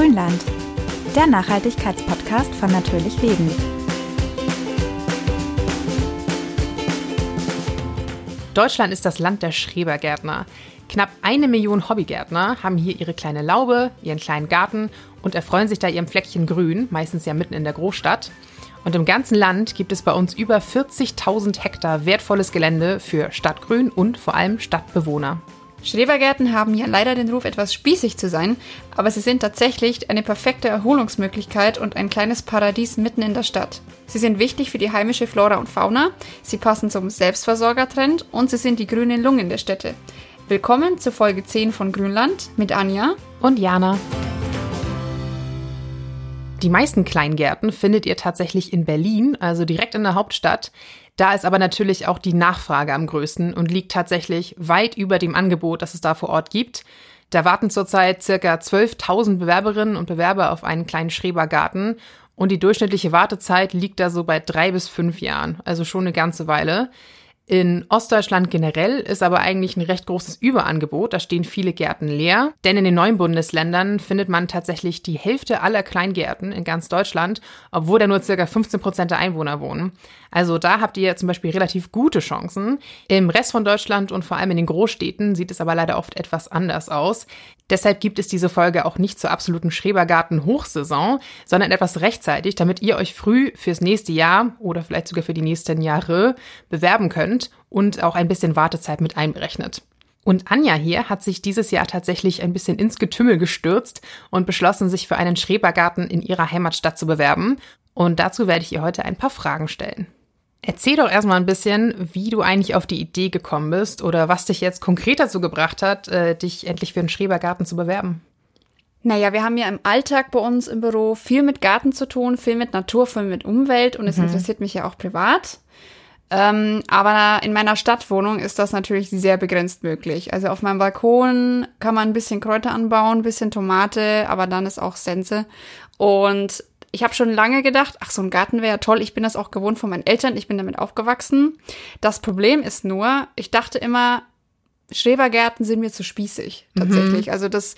Grünland, der Nachhaltigkeitspodcast von Natürlich Leben. Deutschland ist das Land der Schrebergärtner. Knapp eine Million Hobbygärtner haben hier ihre kleine Laube, ihren kleinen Garten und erfreuen sich da ihrem Fleckchen Grün, meistens ja mitten in der Großstadt. Und im ganzen Land gibt es bei uns über 40.000 Hektar wertvolles Gelände für Stadtgrün und vor allem Stadtbewohner. Schrebergärten haben ja leider den Ruf, etwas spießig zu sein, aber sie sind tatsächlich eine perfekte Erholungsmöglichkeit und ein kleines Paradies mitten in der Stadt. Sie sind wichtig für die heimische Flora und Fauna, sie passen zum Selbstversorgertrend und sie sind die grünen Lungen der Städte. Willkommen zur Folge 10 von Grünland mit Anja und Jana. Die meisten Kleingärten findet ihr tatsächlich in Berlin, also direkt in der Hauptstadt. Da ist aber natürlich auch die Nachfrage am größten und liegt tatsächlich weit über dem Angebot, das es da vor Ort gibt. Da warten zurzeit circa 12.000 Bewerberinnen und Bewerber auf einen kleinen Schrebergarten und die durchschnittliche Wartezeit liegt da so bei drei bis fünf Jahren, also schon eine ganze Weile. In Ostdeutschland generell ist aber eigentlich ein recht großes Überangebot. Da stehen viele Gärten leer. Denn in den neuen Bundesländern findet man tatsächlich die Hälfte aller Kleingärten in ganz Deutschland, obwohl da nur circa 15 Prozent der Einwohner wohnen. Also da habt ihr zum Beispiel relativ gute Chancen. Im Rest von Deutschland und vor allem in den Großstädten sieht es aber leider oft etwas anders aus. Deshalb gibt es diese Folge auch nicht zur absoluten Schrebergarten-Hochsaison, sondern etwas rechtzeitig, damit ihr euch früh fürs nächste Jahr oder vielleicht sogar für die nächsten Jahre bewerben könnt und auch ein bisschen Wartezeit mit einberechnet. Und Anja hier hat sich dieses Jahr tatsächlich ein bisschen ins Getümmel gestürzt und beschlossen, sich für einen Schrebergarten in ihrer Heimatstadt zu bewerben. Und dazu werde ich ihr heute ein paar Fragen stellen. Erzähl doch erstmal ein bisschen, wie du eigentlich auf die Idee gekommen bist oder was dich jetzt konkret dazu gebracht hat, äh, dich endlich für einen Schrebergarten zu bewerben. Naja, wir haben ja im Alltag bei uns im Büro viel mit Garten zu tun, viel mit Natur, viel mit Umwelt und es mhm. interessiert mich ja auch privat. Ähm, aber in meiner Stadtwohnung ist das natürlich sehr begrenzt möglich. Also auf meinem Balkon kann man ein bisschen Kräuter anbauen, ein bisschen Tomate, aber dann ist auch Sense. Und ich habe schon lange gedacht, ach, so ein Garten wäre ja toll. Ich bin das auch gewohnt von meinen Eltern. Ich bin damit aufgewachsen. Das Problem ist nur, ich dachte immer, Schrebergärten sind mir zu spießig, tatsächlich. Mhm. Also das,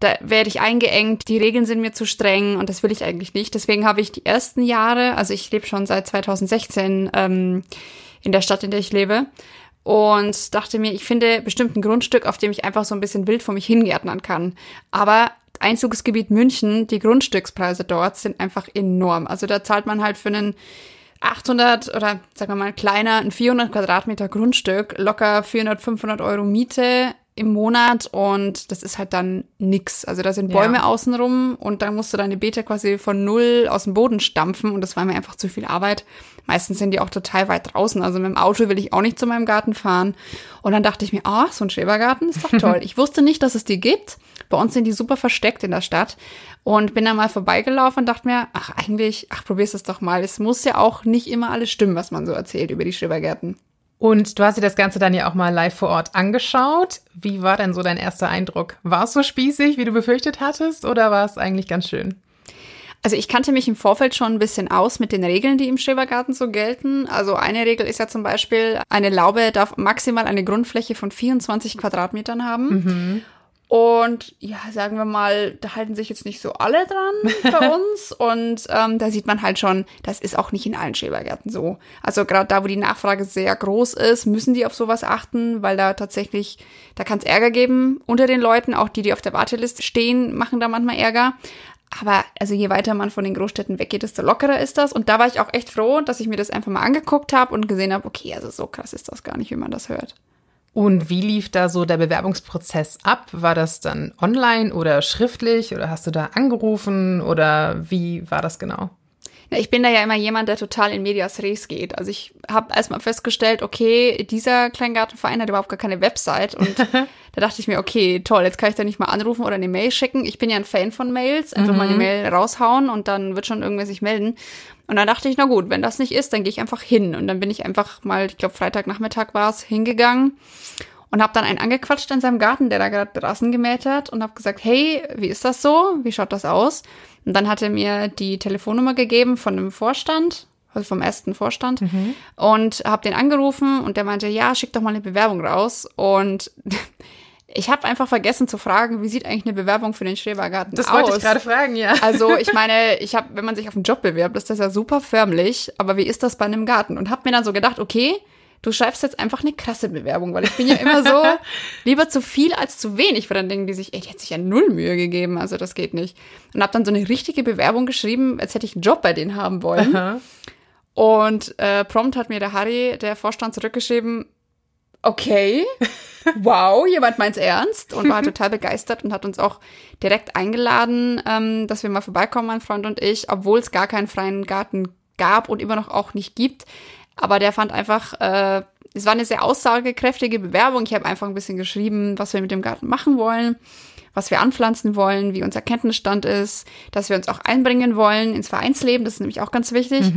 da werde ich eingeengt, die Regeln sind mir zu streng und das will ich eigentlich nicht. Deswegen habe ich die ersten Jahre, also ich lebe schon seit 2016 ähm, in der Stadt, in der ich lebe, und dachte mir, ich finde bestimmt ein Grundstück, auf dem ich einfach so ein bisschen wild vor mich hingärtnern kann. Aber Einzugsgebiet München, die Grundstückspreise dort sind einfach enorm. Also da zahlt man halt für einen 800 oder sagen wir mal kleiner, ein 400 Quadratmeter Grundstück locker 400, 500 Euro Miete im Monat und das ist halt dann nix. Also da sind Bäume ja. außenrum und dann musst du deine Beete quasi von null aus dem Boden stampfen und das war mir einfach zu viel Arbeit. Meistens sind die auch total weit draußen. Also mit dem Auto will ich auch nicht zu meinem Garten fahren. Und dann dachte ich mir, ah, oh, so ein Schrebergarten ist doch toll. ich wusste nicht, dass es die gibt. Bei uns sind die super versteckt in der Stadt. Und bin dann mal vorbeigelaufen und dachte mir, ach, eigentlich, ach, probier's es doch mal. Es muss ja auch nicht immer alles stimmen, was man so erzählt über die Schrebergärten. Und du hast dir das Ganze dann ja auch mal live vor Ort angeschaut. Wie war denn so dein erster Eindruck? War es so spießig, wie du befürchtet hattest, oder war es eigentlich ganz schön? Also ich kannte mich im Vorfeld schon ein bisschen aus mit den Regeln, die im Schrebergarten so gelten. Also eine Regel ist ja zum Beispiel, eine Laube darf maximal eine Grundfläche von 24 Quadratmetern haben. Mhm. Und ja, sagen wir mal, da halten sich jetzt nicht so alle dran bei uns. Und ähm, da sieht man halt schon, das ist auch nicht in allen Schrebergärten so. Also gerade da, wo die Nachfrage sehr groß ist, müssen die auf sowas achten, weil da tatsächlich, da kann es Ärger geben unter den Leuten. Auch die, die auf der Warteliste stehen, machen da manchmal Ärger. Aber also je weiter man von den Großstädten weggeht, desto lockerer ist das. Und da war ich auch echt froh, dass ich mir das einfach mal angeguckt habe und gesehen habe, okay, also so krass ist das gar nicht, wie man das hört. Und wie lief da so der Bewerbungsprozess ab? War das dann online oder schriftlich oder hast du da angerufen oder wie war das genau? Ich bin da ja immer jemand, der total in Medias Res geht. Also ich habe erstmal festgestellt, okay, dieser Kleingartenverein hat überhaupt gar keine Website und da dachte ich mir, okay, toll, jetzt kann ich da nicht mal anrufen oder eine Mail schicken. Ich bin ja ein Fan von Mails, einfach mhm. mal eine Mail raushauen und dann wird schon irgendwer sich melden. Und dann dachte ich, na gut, wenn das nicht ist, dann gehe ich einfach hin. Und dann bin ich einfach mal, ich glaube Freitagnachmittag war es, hingegangen und habe dann einen angequatscht in seinem Garten, der da gerade Rasen gemäht hat und habe gesagt, hey, wie ist das so? Wie schaut das aus? Und dann hat er mir die Telefonnummer gegeben von einem Vorstand, also vom ersten Vorstand mhm. und habe den angerufen und der meinte, ja, schick doch mal eine Bewerbung raus und Ich habe einfach vergessen zu fragen, wie sieht eigentlich eine Bewerbung für den Schrebergarten Das aus? wollte ich gerade fragen, ja. Also ich meine, ich habe, wenn man sich auf einen Job bewirbt, ist das ja super förmlich, aber wie ist das bei einem Garten? Und habe mir dann so gedacht, okay, du schreibst jetzt einfach eine krasse Bewerbung, weil ich bin ja immer so lieber zu viel als zu wenig, weil dann denken die sich, ey, die hat sich ja null Mühe gegeben, also das geht nicht. Und habe dann so eine richtige Bewerbung geschrieben, als hätte ich einen Job bei denen haben wollen. Aha. Und äh, prompt hat mir der Harry, der Vorstand, zurückgeschrieben, okay, wow, jemand meint's ernst und war total begeistert und hat uns auch direkt eingeladen, ähm, dass wir mal vorbeikommen, mein Freund und ich, obwohl es gar keinen freien Garten gab und immer noch auch nicht gibt. Aber der fand einfach, äh, es war eine sehr aussagekräftige Bewerbung. Ich habe einfach ein bisschen geschrieben, was wir mit dem Garten machen wollen, was wir anpflanzen wollen, wie unser Kenntnisstand ist, dass wir uns auch einbringen wollen ins Vereinsleben, das ist nämlich auch ganz wichtig.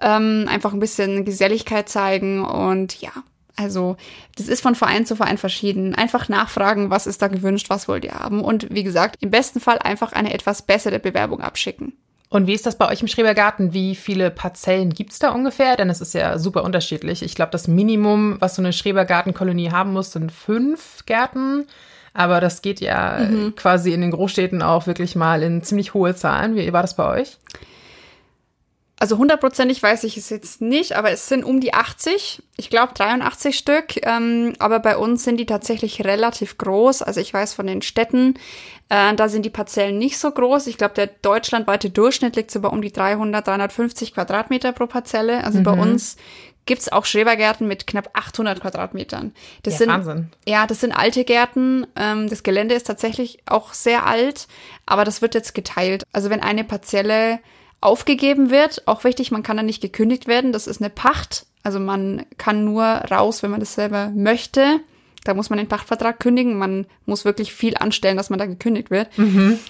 Ähm, einfach ein bisschen Geselligkeit zeigen und ja, also das ist von Verein zu Verein verschieden. Einfach nachfragen, was ist da gewünscht, was wollt ihr haben und wie gesagt, im besten Fall einfach eine etwas bessere Bewerbung abschicken. Und wie ist das bei euch im Schrebergarten? Wie viele Parzellen gibt's da ungefähr? Denn es ist ja super unterschiedlich. Ich glaube, das Minimum, was so eine Schrebergartenkolonie haben muss, sind fünf Gärten. Aber das geht ja quasi in den Großstädten auch wirklich mal in ziemlich hohe Zahlen. Wie war das bei euch? Also hundertprozentig weiß ich es jetzt nicht, aber es sind um die 80. Ich glaube 83 Stück. Ähm, aber bei uns sind die tatsächlich relativ groß. Also ich weiß von den Städten, äh, da sind die Parzellen nicht so groß. Ich glaube, der deutschlandweite Durchschnitt liegt so bei um die 300, 350 Quadratmeter pro Parzelle. Also bei uns gibt's auch Schrebergärten mit knapp 800 Quadratmetern. Das Ja, sind, Wahnsinn. Ja, das sind alte Gärten. Ähm, das Gelände ist tatsächlich auch sehr alt, aber das wird jetzt geteilt. Also wenn eine Parzelle aufgegeben wird, auch wichtig, man kann da nicht gekündigt werden. Das ist eine Pacht. Also man kann nur raus, wenn man das selber möchte. Da muss man den Pachtvertrag kündigen. Man muss wirklich viel anstellen, dass man da gekündigt wird.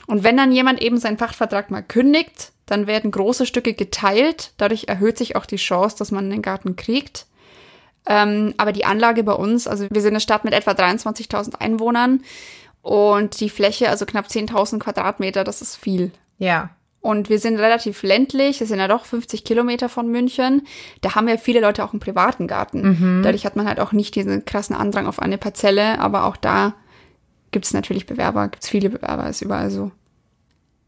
Und wenn dann jemand eben seinen Pachtvertrag mal kündigt, dann werden große Stücke geteilt. Dadurch erhöht sich auch die Chance, dass man den Garten kriegt. Ähm, aber die Anlage bei uns, also wir sind eine Stadt mit etwa 23.000 Einwohnern und die Fläche, also knapp 10.000 Quadratmeter, das ist viel. Ja. Und wir sind relativ ländlich, es sind ja doch 50 Kilometer von München. Da haben ja viele Leute auch einen privaten Garten. Dadurch hat man halt auch nicht diesen krassen Andrang auf eine Parzelle, aber auch da gibt es natürlich Bewerber, gibt es viele Bewerber, ist überall so.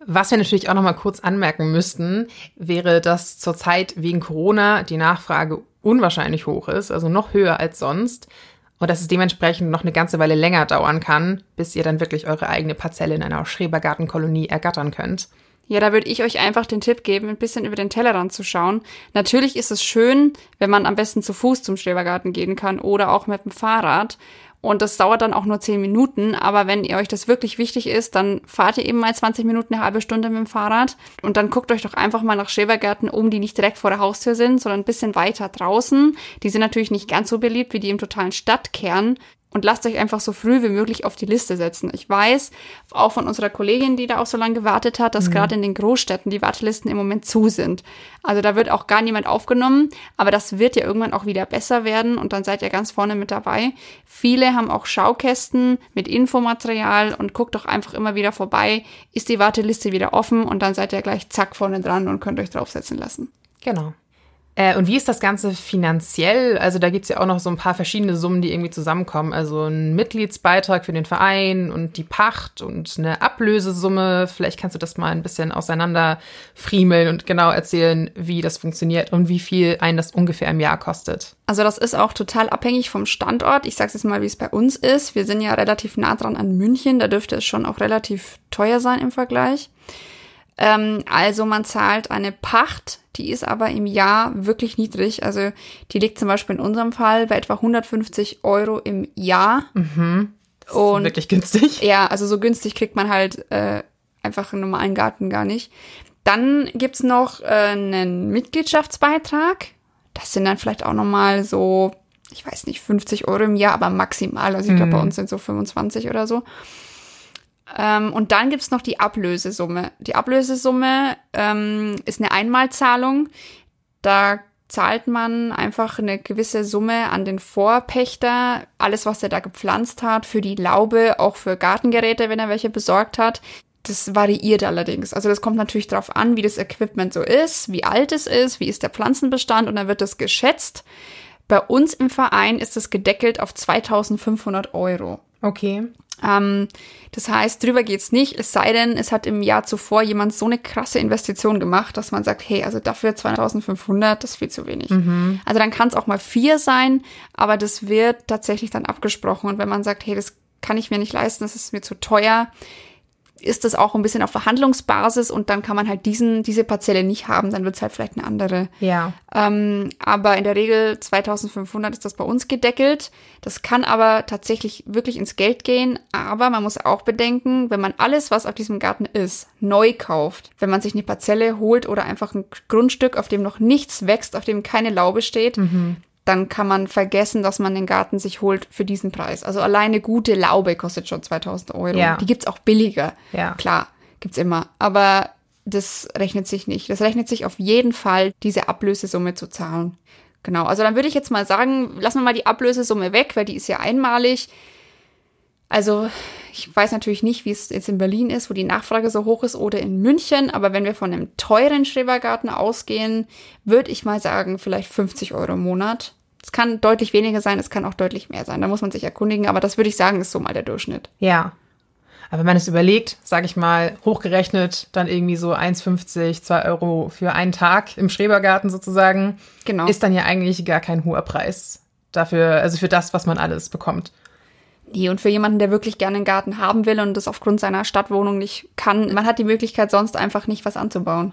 Was wir natürlich auch noch mal kurz anmerken müssten, wäre, dass zurzeit wegen Corona die Nachfrage unwahrscheinlich hoch ist, also noch höher als sonst. Und dass es dementsprechend noch eine ganze Weile länger dauern kann, bis ihr dann wirklich eure eigene Parzelle in einer Schrebergartenkolonie ergattern könnt. Ja, da würde ich euch einfach den Tipp geben, ein bisschen über den Tellerrand zu schauen. Natürlich ist es schön, wenn man am besten zu Fuß zum Schrebergarten gehen kann oder auch mit dem Fahrrad. Und das dauert dann auch nur 10 Minuten. Aber wenn ihr euch das wirklich wichtig ist, dann fahrt ihr eben mal 20 Minuten, eine halbe Stunde mit dem Fahrrad. Und dann guckt euch doch einfach mal nach Schrebergärten um, die nicht direkt vor der Haustür sind, sondern ein bisschen weiter draußen. Die sind natürlich nicht ganz so beliebt wie die im totalen Stadtkern. Und lasst euch einfach so früh wie möglich auf die Liste setzen. Ich weiß auch von unserer Kollegin, die da auch so lange gewartet hat, dass gerade in den Großstädten die Wartelisten im Moment zu sind. Also da wird auch gar niemand aufgenommen, aber das wird ja irgendwann auch wieder besser werden und dann seid ihr ganz vorne mit dabei. Viele haben auch Schaukästen mit Infomaterial und guckt doch einfach immer wieder vorbei. Ist die Warteliste wieder offen und dann seid ihr gleich zack vorne dran und könnt euch draufsetzen lassen. Genau. Äh, und wie ist das Ganze finanziell? Also da gibt's ja auch noch so ein paar verschiedene Summen, die irgendwie zusammenkommen. Also ein Mitgliedsbeitrag für den Verein und die Pacht und eine Ablösesumme. Vielleicht kannst du das mal ein bisschen auseinander friemeln und genau erzählen, wie das funktioniert und wie viel einen das ungefähr im Jahr kostet. Also das ist auch total abhängig vom Standort. Ich sage jetzt mal, wie es bei uns ist. Wir sind ja relativ nah dran an München. Da dürfte es schon auch relativ teuer sein im Vergleich. Ähm, also man zahlt eine Pacht, die ist aber im Jahr wirklich niedrig. Also die liegt zum Beispiel in unserem Fall bei etwa 150 Euro im Jahr. Und Wirklich günstig. ja, also so günstig kriegt man halt äh, einfach einen normalen Garten gar nicht. Dann gibt's noch äh, einen Mitgliedschaftsbeitrag. Das sind dann vielleicht auch nochmal so, ich weiß nicht, 50 Euro im Jahr, aber maximal. Also ich glaube, bei uns sind so 25 oder so. Ähm, und dann gibt's noch die Ablösesumme. Die Ablösesumme ähm, ist eine Einmalzahlung. Da zahlt man einfach eine gewisse Summe an den Vorpächter, alles, was er da gepflanzt hat, für die Laube, auch für Gartengeräte, wenn er welche besorgt hat. Das variiert allerdings. Also das kommt natürlich darauf an, wie das Equipment so ist, wie alt es ist, wie ist der Pflanzenbestand und dann wird das geschätzt. Bei uns im Verein ist es gedeckelt auf 2500 Euro. Okay. Ähm, das heißt, drüber geht's nicht, es sei denn, es hat im Jahr zuvor jemand so eine krasse Investition gemacht, dass man sagt, hey, also dafür 2500, das ist viel zu wenig. Mhm. Also dann kann es auch mal vier sein, aber das wird tatsächlich dann abgesprochen. Und wenn man sagt, hey, das kann ich mir nicht leisten, das ist mir zu teuer, ist das auch ein bisschen auf Verhandlungsbasis und dann kann man halt diesen, diese Parzelle nicht haben, dann wird es halt vielleicht eine andere. Ja. Ähm, aber in der Regel 2500 ist das bei uns gedeckelt. Das kann aber tatsächlich wirklich ins Geld gehen. Aber man muss auch bedenken, wenn man alles, was auf diesem Garten ist, neu kauft, wenn man sich eine Parzelle holt oder einfach ein Grundstück, auf dem noch nichts wächst, auf dem keine Laube steht, dann kann man vergessen, dass man den Garten sich holt für diesen Preis. Also alleine gute Laube kostet schon 2000 Euro. Ja. Die gibt's auch billiger. Ja. Klar, gibt's immer. Aber das rechnet sich nicht. Das rechnet sich auf jeden Fall, diese Ablösesumme zu zahlen. Genau. Also dann würde ich jetzt mal sagen, lassen wir mal die Ablösesumme weg, weil die ist ja einmalig. Also ich weiß natürlich nicht, wie es jetzt in Berlin ist, wo die Nachfrage so hoch ist oder in München, aber wenn wir von einem teuren Schrebergarten ausgehen, würde ich mal sagen, vielleicht 50 Euro im Monat. Es kann deutlich weniger sein, es kann auch deutlich mehr sein. Da muss man sich erkundigen, aber das würde ich sagen, ist so mal der Durchschnitt. Ja. Aber wenn man es überlegt, sage ich mal, hochgerechnet, dann irgendwie so 1,50, 2 Euro für einen Tag im Schrebergarten sozusagen, Genau. ist dann ja eigentlich gar kein hoher Preis dafür, also für das, was man alles bekommt. Nee, und für jemanden, der wirklich gerne einen Garten haben will und das aufgrund seiner Stadtwohnung nicht kann, man hat die Möglichkeit, sonst einfach nicht was anzubauen.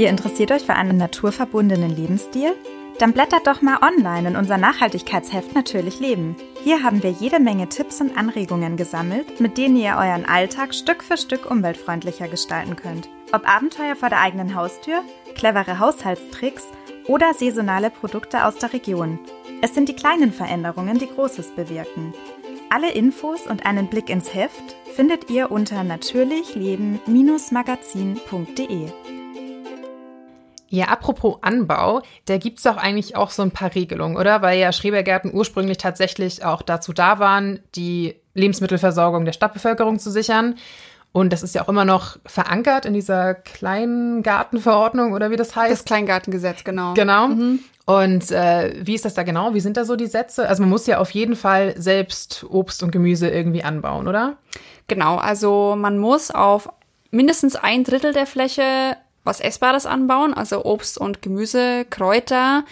Ihr interessiert euch für einen naturverbundenen Lebensstil? Dann blättert doch mal online in unser Nachhaltigkeitsheft Natürlich Leben. Hier haben wir jede Menge Tipps und Anregungen gesammelt, mit denen ihr euren Alltag Stück für Stück umweltfreundlicher gestalten könnt. Ob Abenteuer vor der eigenen Haustür, clevere Haushaltstricks oder saisonale Produkte aus der Region. Es sind die kleinen Veränderungen, die Großes bewirken. Alle Infos und einen Blick ins Heft findet ihr unter natürlichleben-magazin.de. Ja, apropos Anbau, da gibt's doch eigentlich auch so ein paar Regelungen, oder? Weil ja Schrebergärten ursprünglich tatsächlich auch dazu da waren, die Lebensmittelversorgung der Stadtbevölkerung zu sichern. Und das ist ja auch immer noch verankert in dieser Kleingartenverordnung oder wie das heißt. Das Kleingartengesetz, genau. Genau. Und äh, wie ist das da genau? Wie sind da so die Sätze? Also man muss ja auf jeden Fall selbst Obst und Gemüse irgendwie anbauen, oder? Genau, also man muss auf mindestens ein Drittel der Fläche was Essbares anbauen, also Obst und Gemüse, Kräuter.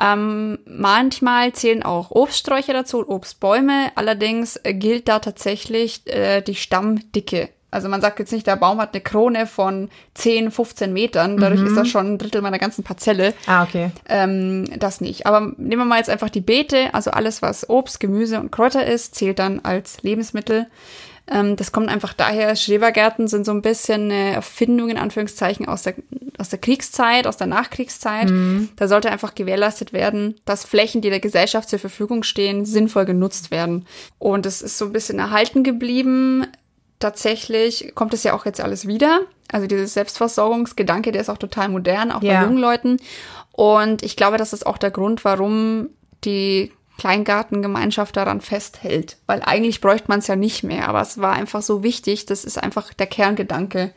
Ähm, manchmal zählen auch Obststräucher dazu, Obstbäume. Allerdings gilt da tatsächlich äh, die Stammdicke. Also man sagt jetzt nicht, der Baum hat eine Krone von 10, 15 Metern. Dadurch ist das schon ein Drittel meiner ganzen Parzelle. Ah, okay. Ähm, das nicht. Aber nehmen wir mal jetzt einfach die Beete. Also alles, was Obst, Gemüse und Kräuter ist, zählt dann als Lebensmittel. Ähm, das kommt einfach daher, Schrebergärten sind so ein bisschen eine Erfindung in Anführungszeichen aus der, aus der Kriegszeit, aus der Nachkriegszeit. Da sollte einfach gewährleistet werden, dass Flächen, die der Gesellschaft zur Verfügung stehen, sinnvoll genutzt werden. Und es ist so ein bisschen erhalten geblieben. Tatsächlich kommt es ja auch jetzt alles wieder. Also dieses Selbstversorgungsgedanke, der ist auch total modern, auch Ja. bei jungen Leuten. Und ich glaube, das ist auch der Grund, warum die Kleingartengemeinschaft daran festhält. Weil eigentlich bräuchte man es ja nicht mehr, aber es war einfach so wichtig. Das ist einfach der Kerngedanke.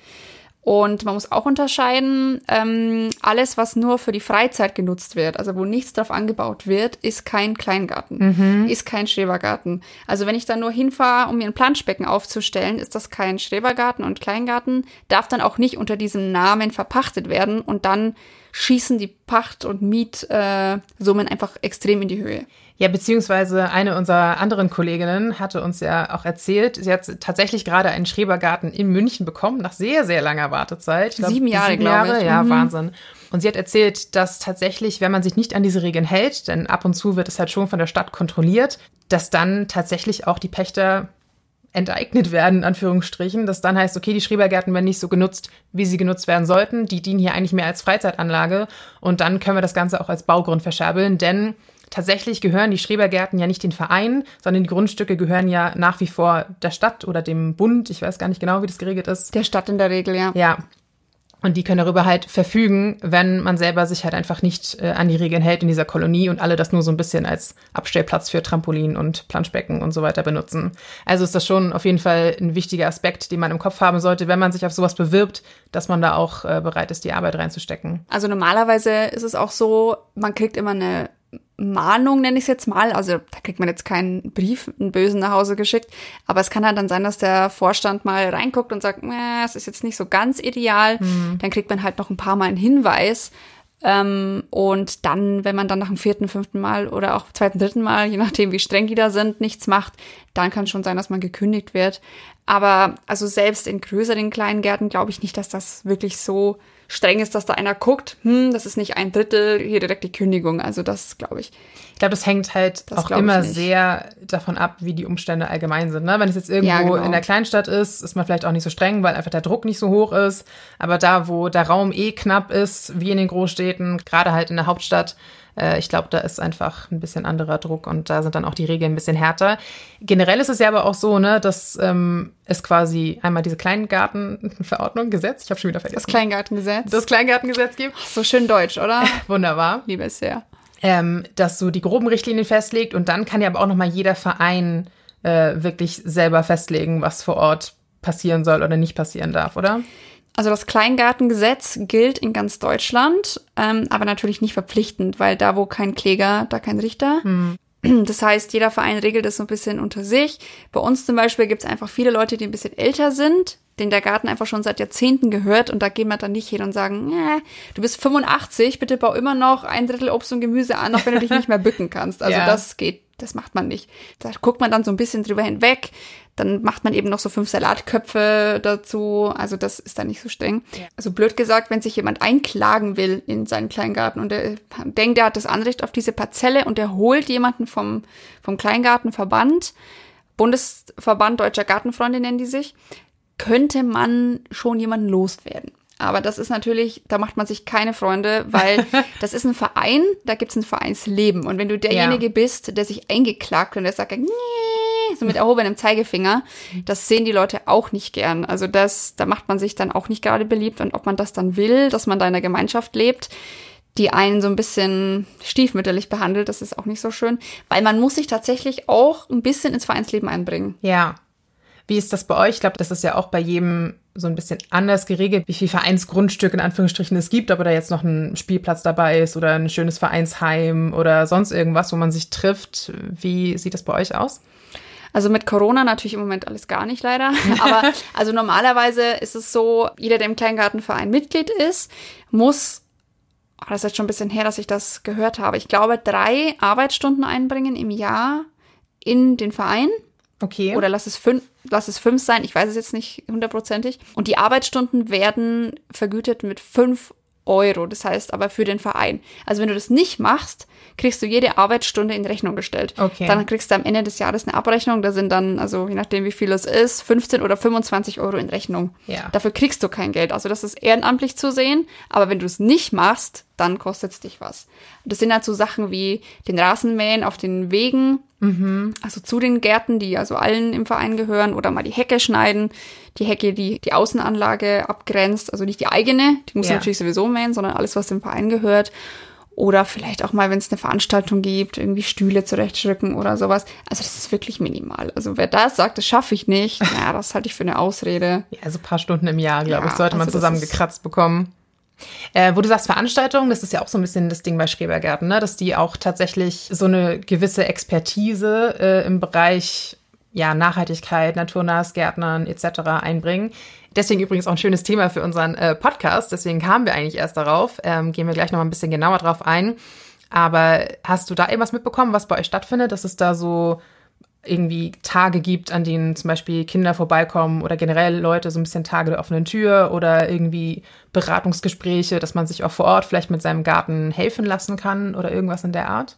Und man muss auch unterscheiden, ähm, alles, was nur für die Freizeit genutzt wird, also wo nichts drauf angebaut wird, ist kein Kleingarten, ist kein Schrebergarten. Also wenn ich da nur hinfahre, um mir ein Planschbecken aufzustellen, ist das kein Schrebergarten und Kleingarten, darf dann auch nicht unter diesem Namen verpachtet werden und dann schießen die Pacht- und Mietsummen äh, einfach extrem in die Höhe. Ja, beziehungsweise eine unserer anderen Kolleginnen hatte uns ja auch erzählt, sie hat tatsächlich gerade einen Schrebergarten in München bekommen, nach sehr, sehr langer Wartezeit. Glaub, Sieben Jahre, sieben glaube Jahre, ich. ja, Mhm. Wahnsinn. Und sie hat erzählt, dass tatsächlich, wenn man sich nicht an diese Regeln hält, denn ab und zu wird es halt schon von der Stadt kontrolliert, dass dann tatsächlich auch die Pächter enteignet werden, in Anführungsstrichen. Das dann heißt, okay, die Schrebergärten werden nicht so genutzt, wie sie genutzt werden sollten. Die dienen hier eigentlich mehr als Freizeitanlage. Und dann können wir das Ganze auch als Baugrund verscherbeln, denn tatsächlich gehören die Schrebergärten ja nicht den Verein, sondern die Grundstücke gehören ja nach wie vor der Stadt oder dem Bund. Ich weiß gar nicht genau, wie das geregelt ist. Der Stadt in der Regel, ja. Ja. Und die können darüber halt verfügen, wenn man selber sich halt einfach nicht äh, an die Regeln hält in dieser Kolonie und alle das nur so ein bisschen als Abstellplatz für Trampolin und Planschbecken und so weiter benutzen. Also ist das schon auf jeden Fall ein wichtiger Aspekt, den man im Kopf haben sollte, wenn man sich auf sowas bewirbt, dass man da auch äh, bereit ist, die Arbeit reinzustecken. Also normalerweise ist es auch so, man kriegt immer eine Mahnung, nenne ich es jetzt mal. Also da kriegt man jetzt keinen Brief, einen Bösen nach Hause geschickt. Aber es kann halt dann sein, dass der Vorstand mal reinguckt und sagt, es ist jetzt nicht so ganz ideal. Mhm. Dann kriegt man halt noch ein paar Mal einen Hinweis. Ähm, und dann, wenn man dann nach dem vierten, fünften Mal oder auch zweiten, dritten Mal, je nachdem wie streng die da sind, nichts macht, dann kann schon sein, dass man gekündigt wird. Aber also selbst in größeren kleinen Gärten glaube ich nicht, dass das wirklich so streng ist, dass da einer guckt, hm, das ist nicht ein Drittel, hier direkt die Kündigung. Also das glaube ich. Ich glaube, das hängt halt das auch immer sehr davon ab, wie die Umstände allgemein sind. Ne? Wenn es jetzt irgendwo ja, genau. in der Kleinstadt ist, ist man vielleicht auch nicht so streng, weil einfach der Druck nicht so hoch ist. Aber da, wo der Raum eh knapp ist, wie in den Großstädten, gerade halt in der Hauptstadt, äh, ich glaube, da ist einfach ein bisschen anderer Druck und da sind dann auch die Regeln ein bisschen härter. Generell ist es ja aber auch so, ne, dass ähm, es quasi einmal diese Kleingartenverordnung, Gesetz, ich habe schon wieder vergessen. Das Kleingartengesetz. Das Kleingartengesetz gibt. Ach, so schön deutsch, oder? Wunderbar. Liebe es sehr. Ähm, dass so die groben Richtlinien festlegt und dann kann ja aber auch nochmal jeder Verein äh, wirklich selber festlegen, was vor Ort passieren soll oder nicht passieren darf, oder? Also das Kleingartengesetz gilt in ganz Deutschland, ähm, aber natürlich nicht verpflichtend, weil da, wo kein Kläger, da kein Richter. Hm. Das heißt, jeder Verein regelt das so ein bisschen unter sich. Bei uns zum Beispiel gibt es einfach viele Leute, die ein bisschen älter sind, denen der Garten einfach schon seit Jahrzehnten gehört und da gehen wir dann nicht hin und sagen, äh, du bist 85, bitte bau immer noch ein Drittel Obst und Gemüse an, auch wenn du dich nicht mehr bücken kannst. Also ja. das geht, das macht man nicht. Da guckt man dann so ein bisschen drüber hinweg. Dann macht man eben noch so fünf Salatköpfe dazu. Also das ist dann nicht so streng. Ja. Also blöd gesagt, wenn sich jemand einklagen will in seinen Kleingarten und er denkt, er hat das Anrecht auf diese Parzelle und er holt jemanden vom, vom Kleingartenverband, Bundesverband Deutscher Gartenfreunde nennen die sich, könnte man schon jemanden loswerden. Aber das ist natürlich, da macht man sich keine Freunde, weil das ist ein Verein, da gibt es ein Vereinsleben. Und wenn du derjenige ja. bist, der sich eingeklagt und der sagt, nee, so mit erhobenem Zeigefinger, das sehen die Leute auch nicht gern. Also das, da macht man sich dann auch nicht gerade beliebt. Und ob man das dann will, dass man da in der Gemeinschaft lebt, die einen so ein bisschen stiefmütterlich behandelt, das ist auch nicht so schön. Weil man muss sich tatsächlich auch ein bisschen ins Vereinsleben einbringen. Ja. Wie ist das bei euch? Ich glaube, das ist ja auch bei jedem so ein bisschen anders geregelt, wie viel Vereinsgrundstück in Anführungsstrichen es gibt, ob da jetzt noch ein Spielplatz dabei ist oder ein schönes Vereinsheim oder sonst irgendwas, wo man sich trifft. Wie sieht das bei euch aus? Also mit Corona natürlich im Moment alles gar nicht leider. Aber also normalerweise ist es so, jeder, der im Kleingartenverein Mitglied ist, muss, oh, das ist jetzt schon ein bisschen her, dass ich das gehört habe, ich glaube, drei Arbeitsstunden einbringen im Jahr in den Verein. Okay. Oder lass es fünf, lass es fünf sein, ich weiß es jetzt nicht hundertprozentig. Und die Arbeitsstunden werden vergütet mit fünf Euro. Das heißt aber für den Verein. Also wenn du das nicht machst, kriegst du jede Arbeitsstunde in Rechnung gestellt. Okay. Dann kriegst du am Ende des Jahres eine Abrechnung. Da sind dann, also je nachdem wie viel es ist, 15 oder 25 Euro in Rechnung. Ja. Dafür kriegst du kein Geld. Also das ist ehrenamtlich zu sehen. Aber wenn du es nicht machst, dann kostet es dich was. Das sind halt so Sachen wie den Rasenmähen auf den Wegen, mhm. also zu den Gärten, die also allen im Verein gehören, oder mal die Hecke schneiden, die Hecke, die die Außenanlage abgrenzt, also nicht die eigene, die muss ja. natürlich sowieso mähen, sondern alles, was dem Verein gehört. Oder vielleicht auch mal, wenn es eine Veranstaltung gibt, irgendwie Stühle zurechtschrücken oder sowas. Also das ist wirklich minimal. Also wer das sagt, das schaffe ich nicht, ja, das halte ich für eine Ausrede. Ja, also ein paar Stunden im Jahr, glaube ja, ich, sollte also man zusammengekratzt bekommen. Äh, wo du sagst Veranstaltungen, das ist ja auch so ein bisschen das Ding bei Schrebergärten, ne? dass die auch tatsächlich so eine gewisse Expertise äh, im Bereich ja, Nachhaltigkeit, naturnahes Gärtnern etc. einbringen. Deswegen übrigens auch ein schönes Thema für unseren äh, Podcast. Deswegen kamen wir eigentlich erst darauf. Ähm, gehen wir gleich noch mal ein bisschen genauer drauf ein. Aber hast du da irgendwas mitbekommen, was bei euch stattfindet, dass es da so irgendwie Tage gibt, an denen zum Beispiel Kinder vorbeikommen oder generell Leute so ein bisschen Tage der offenen Tür oder irgendwie Beratungsgespräche, dass man sich auch vor Ort vielleicht mit seinem Garten helfen lassen kann oder irgendwas in der Art?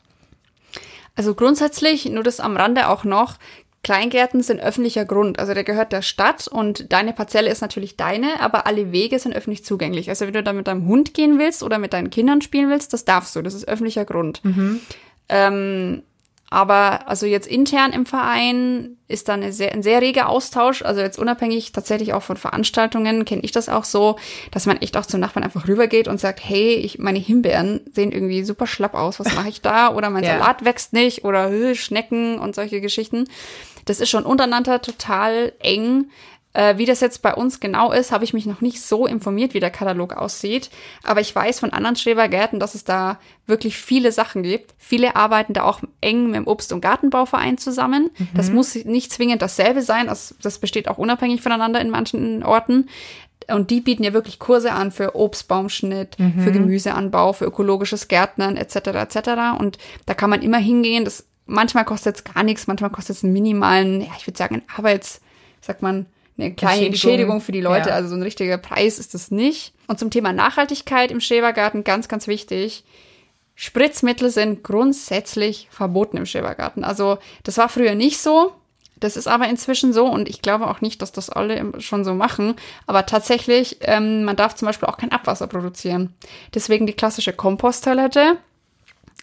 Also grundsätzlich, nur das am Rande auch noch, Kleingärten sind öffentlicher Grund, also der gehört der Stadt und deine Parzelle ist natürlich deine, aber alle Wege sind öffentlich zugänglich. Also wenn du da mit deinem Hund gehen willst oder mit deinen Kindern spielen willst, das darfst du, das ist öffentlicher Grund. Mhm. Ähm, aber also jetzt intern im Verein ist da eine sehr, ein sehr reger Austausch. Also jetzt unabhängig tatsächlich auch von Veranstaltungen kenne ich das auch so, dass man echt auch zum Nachbarn einfach rübergeht und sagt, hey, ich, meine Himbeeren sehen irgendwie super schlapp aus, was mache ich da? Oder mein ja. Salat wächst nicht oder Schnecken und solche Geschichten. Das ist schon untereinander total eng. Äh, wie das jetzt bei uns genau ist, habe ich mich noch nicht so informiert, wie der Katalog aussieht. Aber ich weiß von anderen Schrebergärten, dass es da wirklich viele Sachen gibt. Viele arbeiten da auch eng mit dem Obst- und Gartenbauverein zusammen. Mhm. Das muss nicht zwingend dasselbe sein. Das, das besteht auch unabhängig voneinander in manchen Orten. Und die bieten ja wirklich Kurse an für Obstbaumschnitt, mhm. für Gemüseanbau, für ökologisches Gärtnern etc. etc. Und da kann man immer hingehen. Das manchmal kostet es gar nichts, manchmal kostet es einen minimalen, ja, ich würde sagen, einen Arbeits, sagt man, eine kleine Entschädigung, Entschädigung für die Leute. Ja. Also so ein richtiger Preis ist das nicht. Und zum Thema Nachhaltigkeit im Schrebergarten ganz, ganz wichtig. Spritzmittel sind grundsätzlich verboten im Schrebergarten. Also das war früher nicht so. Das ist aber inzwischen so und ich glaube auch nicht, dass das alle schon so machen. Aber tatsächlich, ähm, man darf zum Beispiel auch kein Abwasser produzieren. Deswegen die klassische Komposttoilette.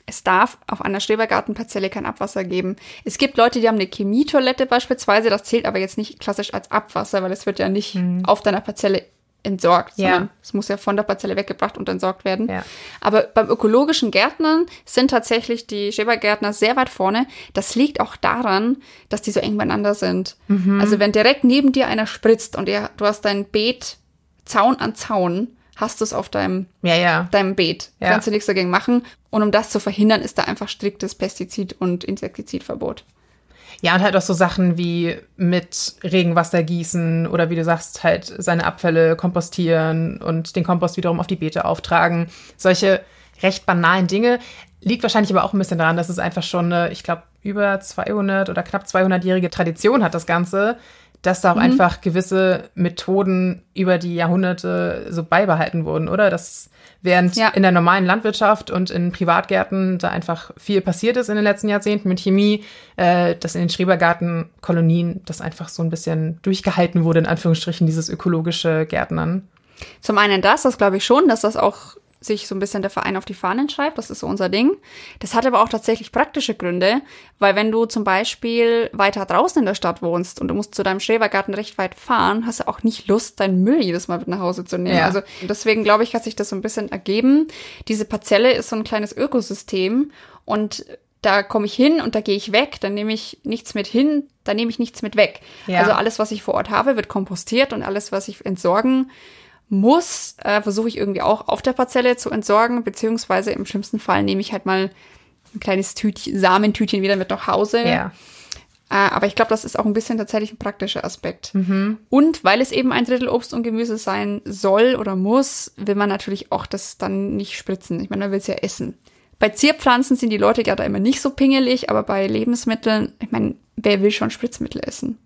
Es darf auf einer Schrebergartenparzelle kein Abwasser geben. Es gibt Leute, die haben eine Chemietoilette beispielsweise. Das zählt aber jetzt nicht klassisch als Abwasser, weil es wird ja nicht mhm. auf deiner Parzelle entsorgt, ja. sondern es muss ja von der Parzelle weggebracht und entsorgt werden. Ja. Aber beim ökologischen Gärtnern sind tatsächlich die Schrebergärtner sehr weit vorne. Das liegt auch daran, dass die so eng beieinander sind. Mhm. Also wenn direkt neben dir einer spritzt und ihr, du hast dein Beet Zaun an Zaun, hast du es auf deinem, ja, ja. deinem Beet. Ja. Kannst du nichts dagegen machen. Und um das zu verhindern, ist da einfach striktes Pestizid- und Insektizidverbot. Ja, und halt auch so Sachen wie mit Regenwasser gießen oder wie du sagst, halt seine Abfälle kompostieren und den Kompost wiederum auf die Beete auftragen. Solche recht banalen Dinge. Liegt wahrscheinlich aber auch ein bisschen daran, dass es einfach schon eine, ich glaube, über 200 oder knapp 200-jährige Tradition hat, das Ganze, dass da auch mhm. einfach gewisse Methoden über die Jahrhunderte so beibehalten wurden, oder? Dass während ja. in der normalen Landwirtschaft und in Privatgärten da einfach viel passiert ist in den letzten Jahrzehnten mit Chemie, äh, dass in den Schrebergartenkolonien das einfach so ein bisschen durchgehalten wurde, in Anführungsstrichen, dieses ökologische Gärtnern. Zum einen das, das glaube ich schon, dass das auch sich so ein bisschen der Verein auf die Fahnen schreibt. Das ist so unser Ding. Das hat aber auch tatsächlich praktische Gründe, weil wenn du zum Beispiel weiter draußen in der Stadt wohnst und du musst zu deinem Schrebergarten recht weit fahren, hast du auch nicht Lust, deinen Müll jedes Mal mit nach Hause zu nehmen. Ja. Also deswegen glaube ich, hat sich das so ein bisschen ergeben. Diese Parzelle ist so ein kleines Ökosystem und da komme ich hin und da gehe ich weg, dann nehme ich nichts mit hin, da nehme ich nichts mit weg. Ja. Also alles, was ich vor Ort habe, wird kompostiert und alles, was ich entsorgen muss, äh, versuche ich irgendwie auch auf der Parzelle zu entsorgen, beziehungsweise im schlimmsten Fall nehme ich halt mal ein kleines Tütchen, Samentütchen wieder mit nach Hause. Ja. Äh, aber ich glaube, das ist auch ein bisschen tatsächlich ein praktischer Aspekt. Mhm. Und weil es eben ein Drittel Obst und Gemüse sein soll oder muss, will man natürlich auch das dann nicht spritzen. Ich meine, man will es ja essen. Bei Zierpflanzen sind die Leute ja da immer nicht so pingelig, aber bei Lebensmitteln, ich meine, wer will schon Spritzmittel essen?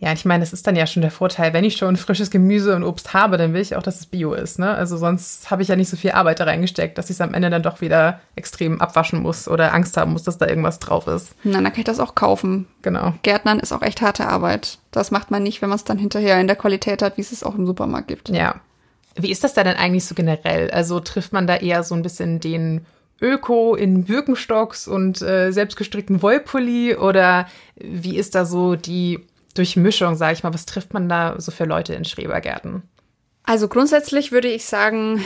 Ja, ich meine, es ist dann ja schon der Vorteil, wenn ich schon frisches Gemüse und Obst habe, dann will ich auch, dass es bio ist. Ne? Also sonst habe ich ja nicht so viel Arbeit da reingesteckt, dass ich es am Ende dann doch wieder extrem abwaschen muss oder Angst haben muss, dass da irgendwas drauf ist. Na, dann kann ich das auch kaufen. Genau. Gärtnern ist auch echt harte Arbeit. Das macht man nicht, wenn man es dann hinterher in der Qualität hat, wie es es auch im Supermarkt gibt. Ja. Wie ist das da denn eigentlich so generell? Also trifft man da eher so ein bisschen den Öko in Birkenstocks und äh, selbstgestrickten Wollpulli oder wie ist da so die Durchmischung, sage ich mal. Was trifft man da so für Leute in Schrebergärten? Also grundsätzlich würde ich sagen,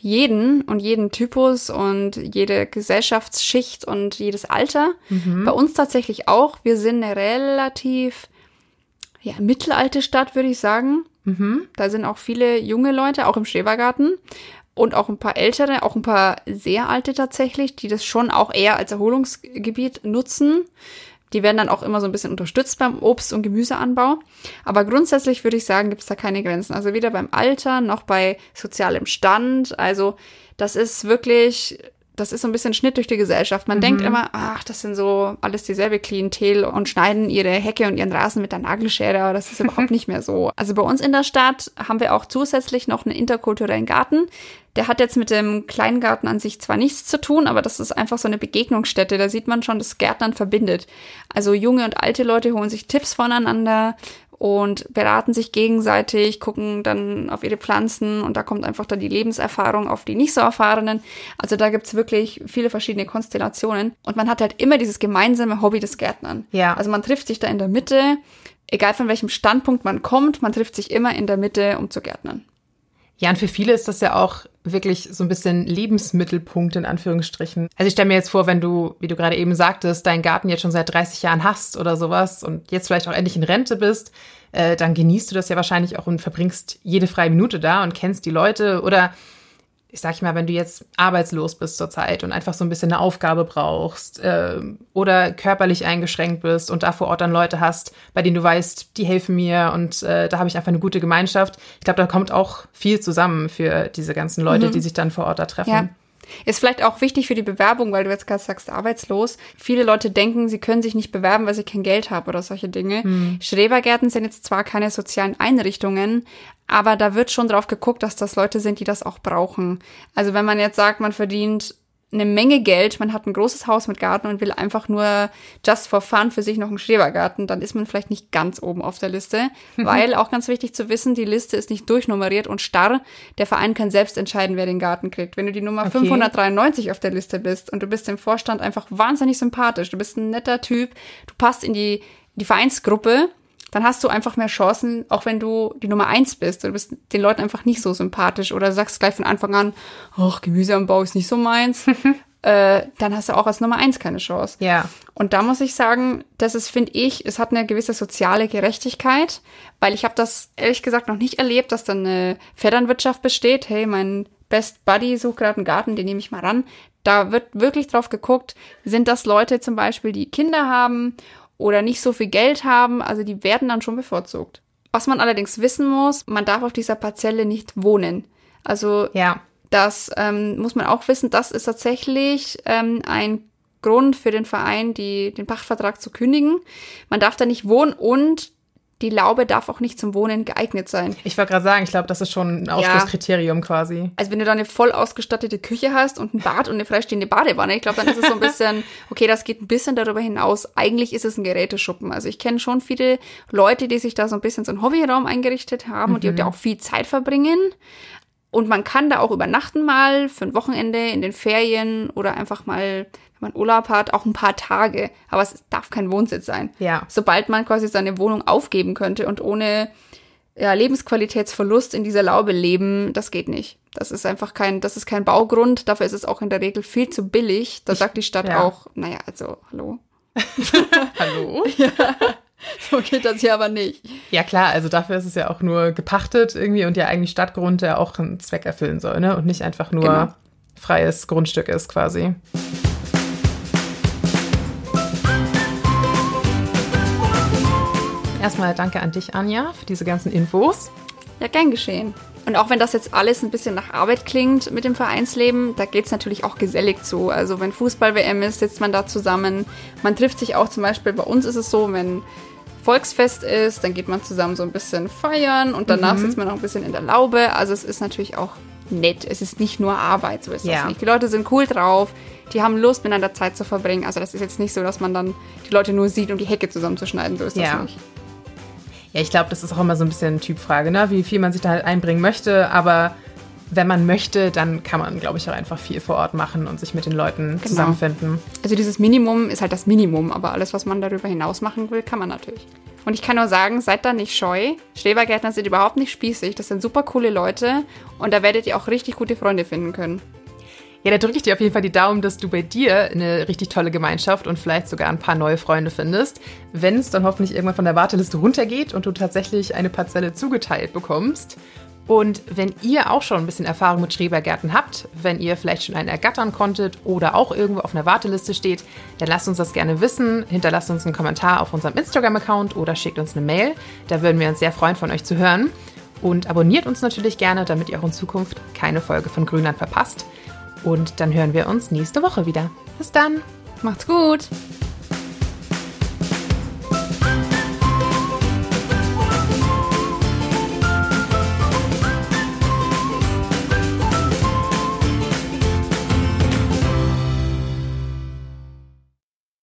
jeden und jeden Typus und jede Gesellschaftsschicht und jedes Alter. Mhm. Bei uns tatsächlich auch. Wir sind eine relativ ja, mittelalte Stadt, würde ich sagen. Mhm. Da sind auch viele junge Leute, auch im Schrebergarten. Und auch ein paar ältere, auch ein paar sehr alte tatsächlich, die das schon auch eher als Erholungsgebiet nutzen. Die werden dann auch immer so ein bisschen unterstützt beim Obst- und Gemüseanbau. Aber grundsätzlich würde ich sagen, gibt es da keine Grenzen. Also weder beim Alter noch bei sozialem Stand. Also das ist wirklich, das ist so ein bisschen Schnitt durch die Gesellschaft. Man mhm. denkt immer, ach, das sind so alles dieselbe Klientel und schneiden ihre Hecke und ihren Rasen mit der Nagelschere, aber das ist überhaupt nicht mehr so. Also bei uns in der Stadt haben wir auch zusätzlich noch einen interkulturellen Garten. Der hat jetzt mit dem Kleingarten an sich zwar nichts zu tun, aber das ist einfach so eine Begegnungsstätte. Da sieht man schon, dass Gärtnern verbindet. Also junge und alte Leute holen sich Tipps voneinander und beraten sich gegenseitig, gucken dann auf ihre Pflanzen und da kommt einfach dann die Lebenserfahrung auf die nicht so erfahrenen. Also da gibt's wirklich viele verschiedene Konstellationen und man hat halt immer dieses gemeinsame Hobby des Gärtnern. Ja. Also man trifft sich da in der Mitte, egal von welchem Standpunkt man kommt, man trifft sich immer in der Mitte, um zu gärtnern. Ja, und für viele ist das ja auch wirklich so ein bisschen Lebensmittelpunkt in Anführungsstrichen. Also ich stelle mir jetzt vor, wenn du, wie du gerade eben sagtest, deinen Garten jetzt schon seit 30 Jahren hast oder sowas und jetzt vielleicht auch endlich in Rente bist, äh, dann genießt du das ja wahrscheinlich auch und verbringst jede freie Minute da und kennst die Leute oder ich sag mal, wenn du jetzt arbeitslos bist zurzeit und einfach so ein bisschen eine Aufgabe brauchst äh, oder körperlich eingeschränkt bist und da vor Ort dann Leute hast, bei denen du weißt, die helfen mir und äh, da habe ich einfach eine gute Gemeinschaft. Ich glaube, da kommt auch viel zusammen für diese ganzen Leute, mhm. die sich dann vor Ort da treffen. Ja. Ist vielleicht auch wichtig für die Bewerbung, weil du jetzt gerade sagst, arbeitslos. Viele Leute denken, sie können sich nicht bewerben, weil sie kein Geld haben oder solche Dinge. Hm. Schrebergärten sind jetzt zwar keine sozialen Einrichtungen, aber da wird schon drauf geguckt, dass das Leute sind, die das auch brauchen. Also wenn man jetzt sagt, man verdient eine Menge Geld, man hat ein großes Haus mit Garten und will einfach nur just for fun für sich noch einen Schrebergarten, dann ist man vielleicht nicht ganz oben auf der Liste, weil auch ganz wichtig zu wissen, die Liste ist nicht durchnummeriert und starr. Der Verein kann selbst entscheiden, wer den Garten kriegt. Wenn du die Nummer okay. 593 auf der Liste bist und du bist im Vorstand einfach wahnsinnig sympathisch, du bist ein netter Typ, du passt in die, die Vereinsgruppe, dann hast du einfach mehr Chancen, auch wenn du die Nummer eins bist. Du bist den Leuten einfach nicht so sympathisch oder sagst gleich von Anfang an, ach, Gemüseanbau ist nicht so meins. äh, dann hast du auch als Nummer eins keine Chance. Ja. Und da muss ich sagen, das ist, finde ich, es hat eine gewisse soziale Gerechtigkeit, weil ich habe das ehrlich gesagt noch nicht erlebt, dass dann eine Vetternwirtschaft besteht. Hey, mein Best Buddy sucht gerade einen Garten, den nehme ich mal ran. Da wird wirklich drauf geguckt, sind das Leute zum Beispiel, die Kinder haben oder nicht so viel Geld haben, also die werden dann schon bevorzugt. Was man allerdings wissen muss, man darf auf dieser Parzelle nicht wohnen. Also ja. das ähm, muss man auch wissen, das ist tatsächlich ähm, ein Grund für den Verein, die, den Pachtvertrag zu kündigen. Man darf da nicht wohnen und die Laube darf auch nicht zum Wohnen geeignet sein. Ich wollte gerade sagen, ich glaube, das ist schon ein Ausschlusskriterium ja. quasi. Also wenn du da eine voll ausgestattete Küche hast und ein Bad und eine freistehende Badewanne, ich glaube, dann ist es so ein bisschen, okay, das geht ein bisschen darüber hinaus. Eigentlich ist es ein Geräteschuppen. Also ich kenne schon viele Leute, die sich da so ein bisschen so einen Hobbyraum eingerichtet haben mhm. und die da auch viel Zeit verbringen. Und man kann da auch übernachten mal für ein Wochenende in den Ferien oder einfach mal wenn man Urlaub hat, auch ein paar Tage. Aber es darf kein Wohnsitz sein. Ja. Sobald man quasi seine Wohnung aufgeben könnte und ohne ja, Lebensqualitätsverlust in dieser Laube leben, das geht nicht. Das ist einfach kein, das ist kein Baugrund. Dafür ist es auch in der Regel viel zu billig. Da sagt die Stadt ja. auch, naja, also, hallo. hallo? ja. So geht das hier aber nicht. Ja klar, also dafür ist es ja auch nur gepachtet irgendwie und ja eigentlich Stadtgrund, der auch einen Zweck erfüllen soll, ne? Und nicht einfach nur genau. freies Grundstück ist quasi. Erstmal danke an dich, Anja, für diese ganzen Infos. Ja, gern geschehen. Und auch wenn das jetzt alles ein bisschen nach Arbeit klingt mit dem Vereinsleben, da geht es natürlich auch gesellig zu. Also wenn Fußball-WM ist, sitzt man da zusammen. Man trifft sich auch zum Beispiel, bei uns ist es so, wenn Volksfest ist, dann geht man zusammen so ein bisschen feiern und danach mhm. sitzt man auch ein bisschen in der Laube. Also es ist natürlich auch nett. Es ist nicht nur Arbeit, so ist ja. das nicht. Die Leute sind cool drauf, die haben Lust, miteinander Zeit zu verbringen. Also das ist jetzt nicht so, dass man dann die Leute nur sieht, um die Hecke zusammenzuschneiden. So ist ja. das nicht. Ja, ich glaube, das ist auch immer so ein bisschen Typfrage, ne? wie viel man sich da halt einbringen möchte. Aber wenn man möchte, dann kann man, glaube ich, auch einfach viel vor Ort machen und sich mit den Leuten genau. zusammenfinden. Also dieses Minimum ist halt das Minimum, aber alles, was man darüber hinaus machen will, kann man natürlich. Und ich kann nur sagen, seid da nicht scheu. Schrebergärtner sind überhaupt nicht spießig. Das sind super coole Leute und da werdet ihr auch richtig gute Freunde finden können. Ja, da drücke ich dir auf jeden Fall die Daumen, dass du bei dir eine richtig tolle Gemeinschaft und vielleicht sogar ein paar neue Freunde findest. Wenn es dann hoffentlich irgendwann von der Warteliste runtergeht und du tatsächlich eine Parzelle zugeteilt bekommst. Und wenn ihr auch schon ein bisschen Erfahrung mit Schrebergärten habt, wenn ihr vielleicht schon einen ergattern konntet oder auch irgendwo auf einer Warteliste steht, dann lasst uns das gerne wissen. Hinterlasst uns einen Kommentar auf unserem Instagram-Account oder schickt uns eine Mail. Da würden wir uns sehr freuen, von euch zu hören. Und abonniert uns natürlich gerne, damit ihr auch in Zukunft keine Folge von Grünland verpasst. Und dann hören wir uns nächste Woche wieder. Bis dann. Macht's gut.